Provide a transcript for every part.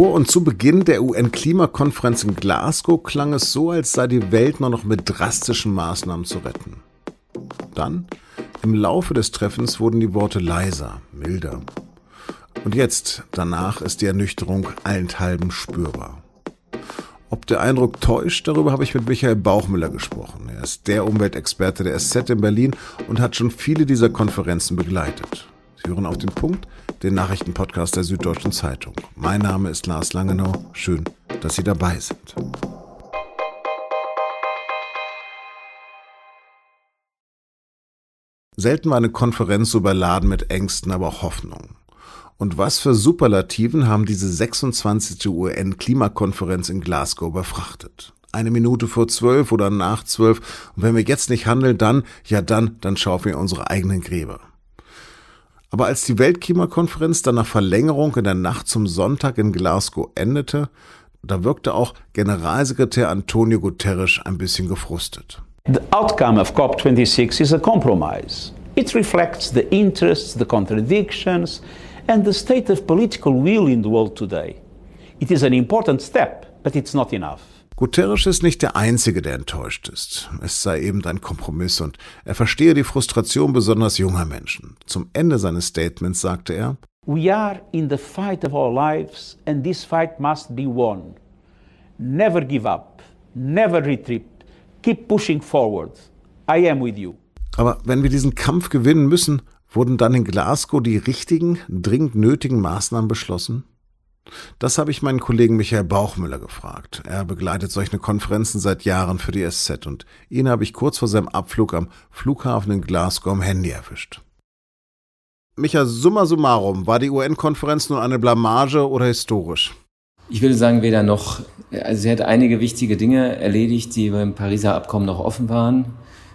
Vor und zu Beginn der UN-Klimakonferenz in Glasgow klang es so, als sei die Welt nur noch mit drastischen Maßnahmen zu retten. Dann, im Laufe des Treffens, wurden die Worte leiser, milder. Und jetzt, danach, ist die Ernüchterung allenthalben spürbar. Ob der Eindruck täuscht, darüber habe ich mit Michael Bauchmüller gesprochen. Er ist der Umweltexperte der SZ in Berlin und hat schon viele dieser Konferenzen begleitet. Sie hören auf den Punkt, den Nachrichtenpodcast der Süddeutschen Zeitung. Mein Name ist Lars Langenau. Schön, dass Sie dabei sind. Selten war eine Konferenz so überladen mit Ängsten, aber auch Hoffnungen. Und was für Superlativen haben diese 26. UN-Klimakonferenz in Glasgow überfrachtet? Eine Minute vor zwölf oder nach zwölf. Und wenn wir jetzt nicht handeln, dann, ja dann, dann schauen wir unsere eigenen Gräber. Aber als die Weltklimakonferenz dann nach Verlängerung in der Nacht zum Sonntag in Glasgow endete, da wirkte auch Generalsekretär Antonio Guterres ein bisschen gefrustet. The outcome of COP26 is a compromise. It reflects the interests, the contradictions, and the state of political will in the world today. It is an important step, but it's not enough. Guterres ist nicht der Einzige, der enttäuscht ist. Es sei eben ein Kompromiss und er verstehe die Frustration besonders junger Menschen. Zum Ende seines Statements sagte er, We are in the fight of our lives and this fight must be won. Never give up, never retreat, keep pushing forward. I am with you. Aber wenn wir diesen Kampf gewinnen müssen, wurden dann in Glasgow die richtigen, dringend nötigen Maßnahmen beschlossen? Das habe ich meinen Kollegen Michael Bauchmüller gefragt. Er begleitet solche Konferenzen seit Jahren für die SZ und ihn habe ich kurz vor seinem Abflug am Flughafen in Glasgow am Handy erwischt. Michael, summa summarum, war die UN-Konferenz nun eine Blamage oder historisch? Ich würde sagen, weder noch. Also sie hat einige wichtige Dinge erledigt, die beim Pariser Abkommen noch offen waren.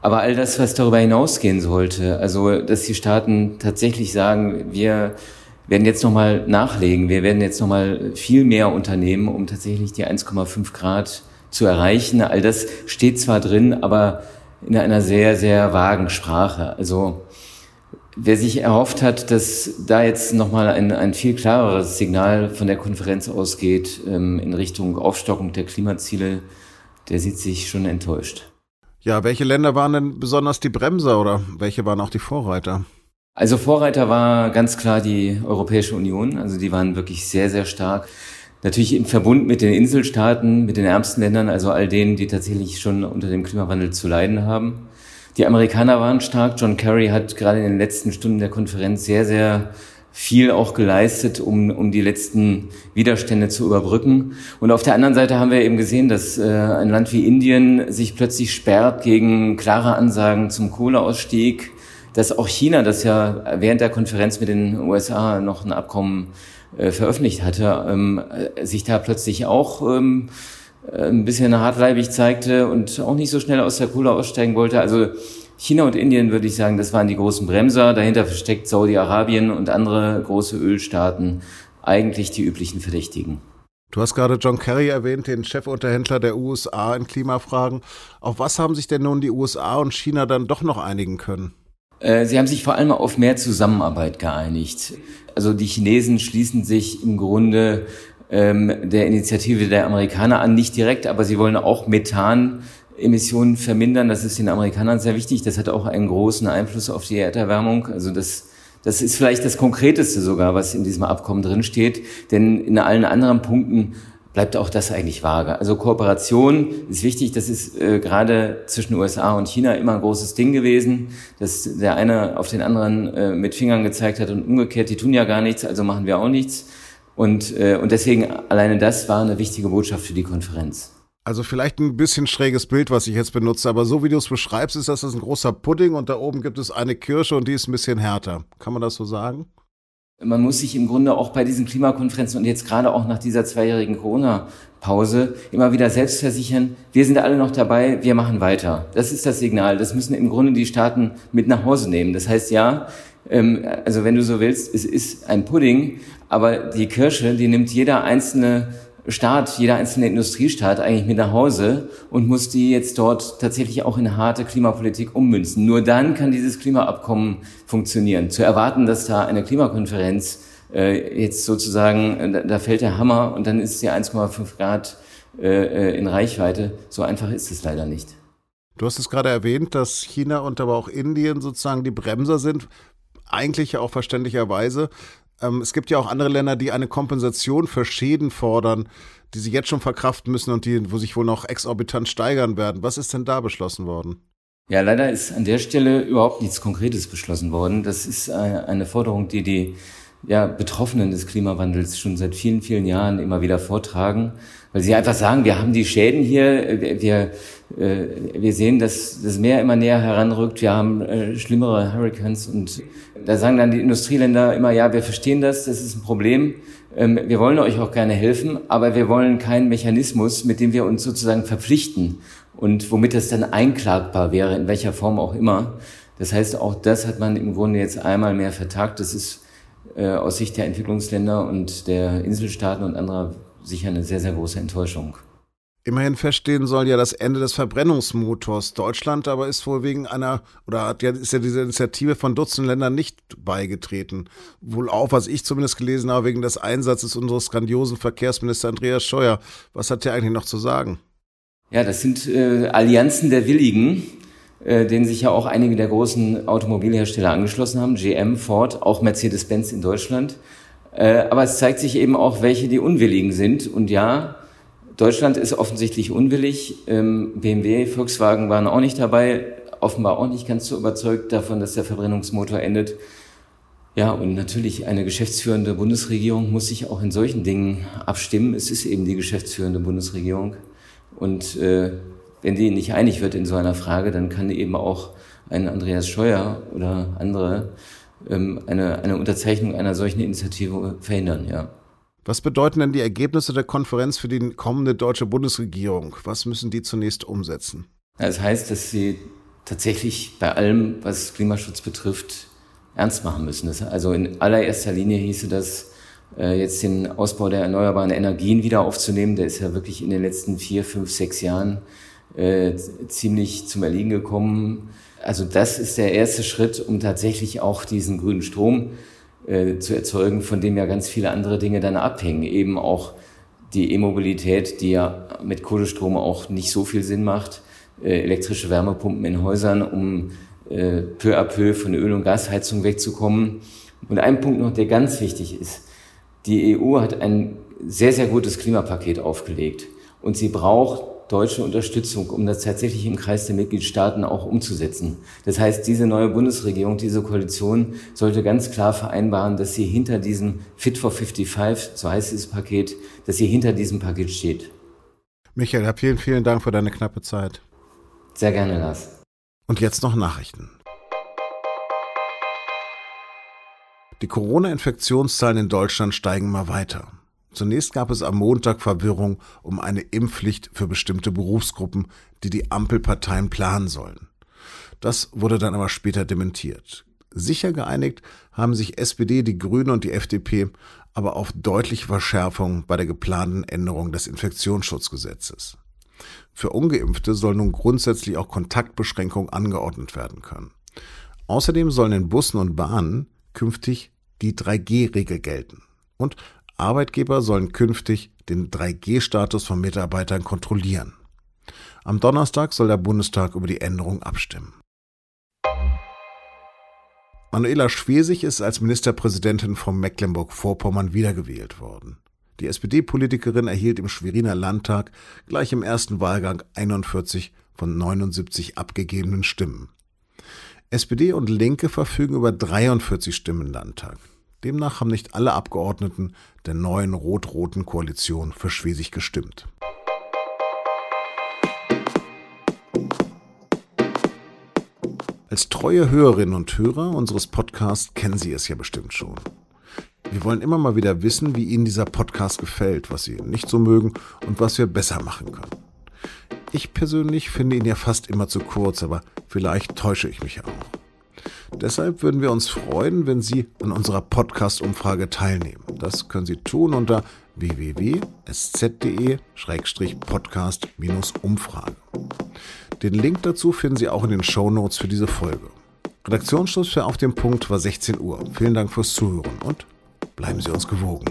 Aber all das, was darüber hinausgehen sollte, also dass die Staaten tatsächlich sagen, wir werden jetzt nochmal nachlegen. Wir werden jetzt nochmal viel mehr unternehmen, um tatsächlich die 1,5 Grad zu erreichen. All das steht zwar drin, aber in einer sehr, sehr vagen Sprache. Also wer sich erhofft hat, dass da jetzt nochmal ein, ein viel klareres Signal von der Konferenz ausgeht ähm, in Richtung Aufstockung der Klimaziele, der sieht sich schon enttäuscht. Ja, welche Länder waren denn besonders die Bremser oder welche waren auch die Vorreiter? Also Vorreiter war ganz klar die Europäische Union. Also die waren wirklich sehr, sehr stark. Natürlich im Verbund mit den Inselstaaten, mit den ärmsten Ländern, also all denen, die tatsächlich schon unter dem Klimawandel zu leiden haben. Die Amerikaner waren stark. John Kerry hat gerade in den letzten Stunden der Konferenz sehr, sehr viel auch geleistet, um, um die letzten Widerstände zu überbrücken. Und auf der anderen Seite haben wir eben gesehen, dass äh, ein Land wie Indien sich plötzlich sperrt gegen klare Ansagen zum Kohleausstieg, dass auch China, das ja während der Konferenz mit den USA noch ein Abkommen äh, veröffentlicht hatte, ähm, äh, sich da plötzlich auch ähm, äh, ein bisschen hartleibig zeigte und auch nicht so schnell aus der Kohle aussteigen wollte. Also China und Indien würde ich sagen, das waren die großen Bremser. Dahinter versteckt Saudi-Arabien und andere große Ölstaaten eigentlich die üblichen Verdächtigen. Du hast gerade John Kerry erwähnt, den Chefunterhändler der USA in Klimafragen. Auf was haben sich denn nun die USA und China dann doch noch einigen können? Äh, sie haben sich vor allem auf mehr Zusammenarbeit geeinigt. Also die Chinesen schließen sich im Grunde ähm, der Initiative der Amerikaner an, nicht direkt, aber sie wollen auch Methanemissionen vermindern. Das ist den Amerikanern sehr wichtig. Das hat auch einen großen Einfluss auf die Erderwärmung. Also das, das ist vielleicht das Konkreteste sogar, was in diesem Abkommen drinsteht. Denn in allen anderen Punkten bleibt auch das eigentlich vage. Also Kooperation ist wichtig. Das ist äh, gerade zwischen USA und China immer ein großes Ding gewesen, dass der eine auf den anderen äh, mit Fingern gezeigt hat und umgekehrt, die tun ja gar nichts, also machen wir auch nichts. Und, äh, und deswegen alleine das war eine wichtige Botschaft für die Konferenz. Also vielleicht ein bisschen schräges Bild, was ich jetzt benutze, aber so wie du es beschreibst, ist das ein großer Pudding und da oben gibt es eine Kirsche und die ist ein bisschen härter. Kann man das so sagen? Man muss sich im Grunde auch bei diesen Klimakonferenzen und jetzt gerade auch nach dieser zweijährigen Corona-Pause immer wieder selbst versichern, wir sind alle noch dabei, wir machen weiter. Das ist das Signal. Das müssen im Grunde die Staaten mit nach Hause nehmen. Das heißt, ja, ähm, also wenn du so willst, es ist ein Pudding, aber die Kirsche, die nimmt jeder einzelne Staat, jeder einzelne Industriestaat eigentlich mit nach Hause und muss die jetzt dort tatsächlich auch in harte Klimapolitik ummünzen. Nur dann kann dieses Klimaabkommen funktionieren. Zu erwarten, dass da eine Klimakonferenz äh, jetzt sozusagen, da, da fällt der Hammer und dann ist ja 1,5 Grad äh, in Reichweite. So einfach ist es leider nicht. Du hast es gerade erwähnt, dass China und aber auch Indien sozusagen die Bremser sind, eigentlich ja auch verständlicherweise. Ähm, es gibt ja auch andere Länder, die eine Kompensation für Schäden fordern, die sie jetzt schon verkraften müssen und die, wo sich wohl noch exorbitant steigern werden. Was ist denn da beschlossen worden? Ja, leider ist an der Stelle überhaupt nichts Konkretes beschlossen worden. Das ist äh, eine Forderung, die die ja, Betroffenen des Klimawandels schon seit vielen, vielen Jahren immer wieder vortragen, weil sie einfach sagen, wir haben die Schäden hier, wir, äh, wir sehen, dass das Meer immer näher heranrückt, wir haben äh, schlimmere Hurricanes und da sagen dann die Industrieländer immer, ja, wir verstehen das, das ist ein Problem, ähm, wir wollen euch auch gerne helfen, aber wir wollen keinen Mechanismus, mit dem wir uns sozusagen verpflichten und womit das dann einklagbar wäre, in welcher Form auch immer. Das heißt, auch das hat man im Grunde jetzt einmal mehr vertagt. Das ist äh, aus Sicht der Entwicklungsländer und der Inselstaaten und anderer sicher eine sehr, sehr große Enttäuschung. Immerhin feststehen soll ja das Ende des Verbrennungsmotors. Deutschland aber ist wohl wegen einer, oder hat ja, ist ja diese Initiative von Dutzenden Ländern nicht beigetreten. Wohl auch, was ich zumindest gelesen habe, wegen des Einsatzes unseres grandiosen Verkehrsministers Andreas Scheuer. Was hat der eigentlich noch zu sagen? Ja, das sind äh, Allianzen der Willigen, äh, denen sich ja auch einige der großen Automobilhersteller angeschlossen haben. GM, Ford, auch Mercedes-Benz in Deutschland. Äh, aber es zeigt sich eben auch, welche die Unwilligen sind. Und ja, Deutschland ist offensichtlich unwillig. Ähm, BMW, Volkswagen waren auch nicht dabei, offenbar auch nicht ganz so überzeugt davon, dass der Verbrennungsmotor endet. Ja, und natürlich eine geschäftsführende Bundesregierung muss sich auch in solchen Dingen abstimmen. Es ist eben die geschäftsführende Bundesregierung. Und äh, wenn die nicht einig wird in so einer Frage, dann kann eben auch ein Andreas Scheuer oder andere ähm, eine, eine Unterzeichnung einer solchen Initiative verhindern, ja. Was bedeuten denn die Ergebnisse der Konferenz für die kommende deutsche Bundesregierung? Was müssen die zunächst umsetzen? Das heißt, dass sie tatsächlich bei allem, was Klimaschutz betrifft, ernst machen müssen. Das, also in allererster Linie hieße das, äh, jetzt den Ausbau der erneuerbaren Energien wieder aufzunehmen. Der ist ja wirklich in den letzten vier, fünf, sechs Jahren äh, ziemlich zum Erliegen gekommen. Also das ist der erste Schritt, um tatsächlich auch diesen grünen Strom äh, zu erzeugen, von dem ja ganz viele andere Dinge dann abhängen. Eben auch die E-Mobilität, die ja mit Kohlestrom auch nicht so viel Sinn macht, äh, elektrische Wärmepumpen in Häusern, um äh, peu à peu von Öl- und Gasheizung wegzukommen. Und ein Punkt noch, der ganz wichtig ist. Die EU hat ein sehr, sehr gutes Klimapaket aufgelegt und sie braucht deutsche Unterstützung, um das tatsächlich im Kreis der Mitgliedstaaten auch umzusetzen. Das heißt, diese neue Bundesregierung, diese Koalition sollte ganz klar vereinbaren, dass sie hinter diesem Fit for 55, so heißt dieses Paket, dass sie hinter diesem Paket steht. Michael, vielen, vielen Dank für deine knappe Zeit. Sehr gerne, Lars. Und jetzt noch Nachrichten. Die Corona-Infektionszahlen in Deutschland steigen mal weiter. Zunächst gab es am Montag Verwirrung um eine Impfpflicht für bestimmte Berufsgruppen, die die Ampelparteien planen sollen. Das wurde dann aber später dementiert. Sicher geeinigt haben sich SPD, die Grünen und die FDP aber auf deutliche Verschärfung bei der geplanten Änderung des Infektionsschutzgesetzes. Für ungeimpfte soll nun grundsätzlich auch Kontaktbeschränkung angeordnet werden können. Außerdem sollen in Bussen und Bahnen künftig die 3G-Regel gelten. Und Arbeitgeber sollen künftig den 3G-Status von Mitarbeitern kontrollieren. Am Donnerstag soll der Bundestag über die Änderung abstimmen. Manuela Schwesig ist als Ministerpräsidentin von Mecklenburg-Vorpommern wiedergewählt worden. Die SPD-Politikerin erhielt im Schweriner Landtag gleich im ersten Wahlgang 41 von 79 abgegebenen Stimmen. SPD und Linke verfügen über 43 Stimmen im Landtag. Demnach haben nicht alle Abgeordneten der neuen rot-roten Koalition für Schwesig gestimmt. Als treue Hörerinnen und Hörer unseres Podcasts kennen Sie es ja bestimmt schon. Wir wollen immer mal wieder wissen, wie Ihnen dieser Podcast gefällt, was Sie nicht so mögen und was wir besser machen können. Ich persönlich finde ihn ja fast immer zu kurz, aber vielleicht täusche ich mich auch. Deshalb würden wir uns freuen, wenn Sie an unserer Podcast-Umfrage teilnehmen. Das können Sie tun unter www.sz.de-podcast-umfrage. Den Link dazu finden Sie auch in den Show Notes für diese Folge. Redaktionsschluss für Auf dem Punkt war 16 Uhr. Vielen Dank fürs Zuhören und Bleiben Sie uns gewogen.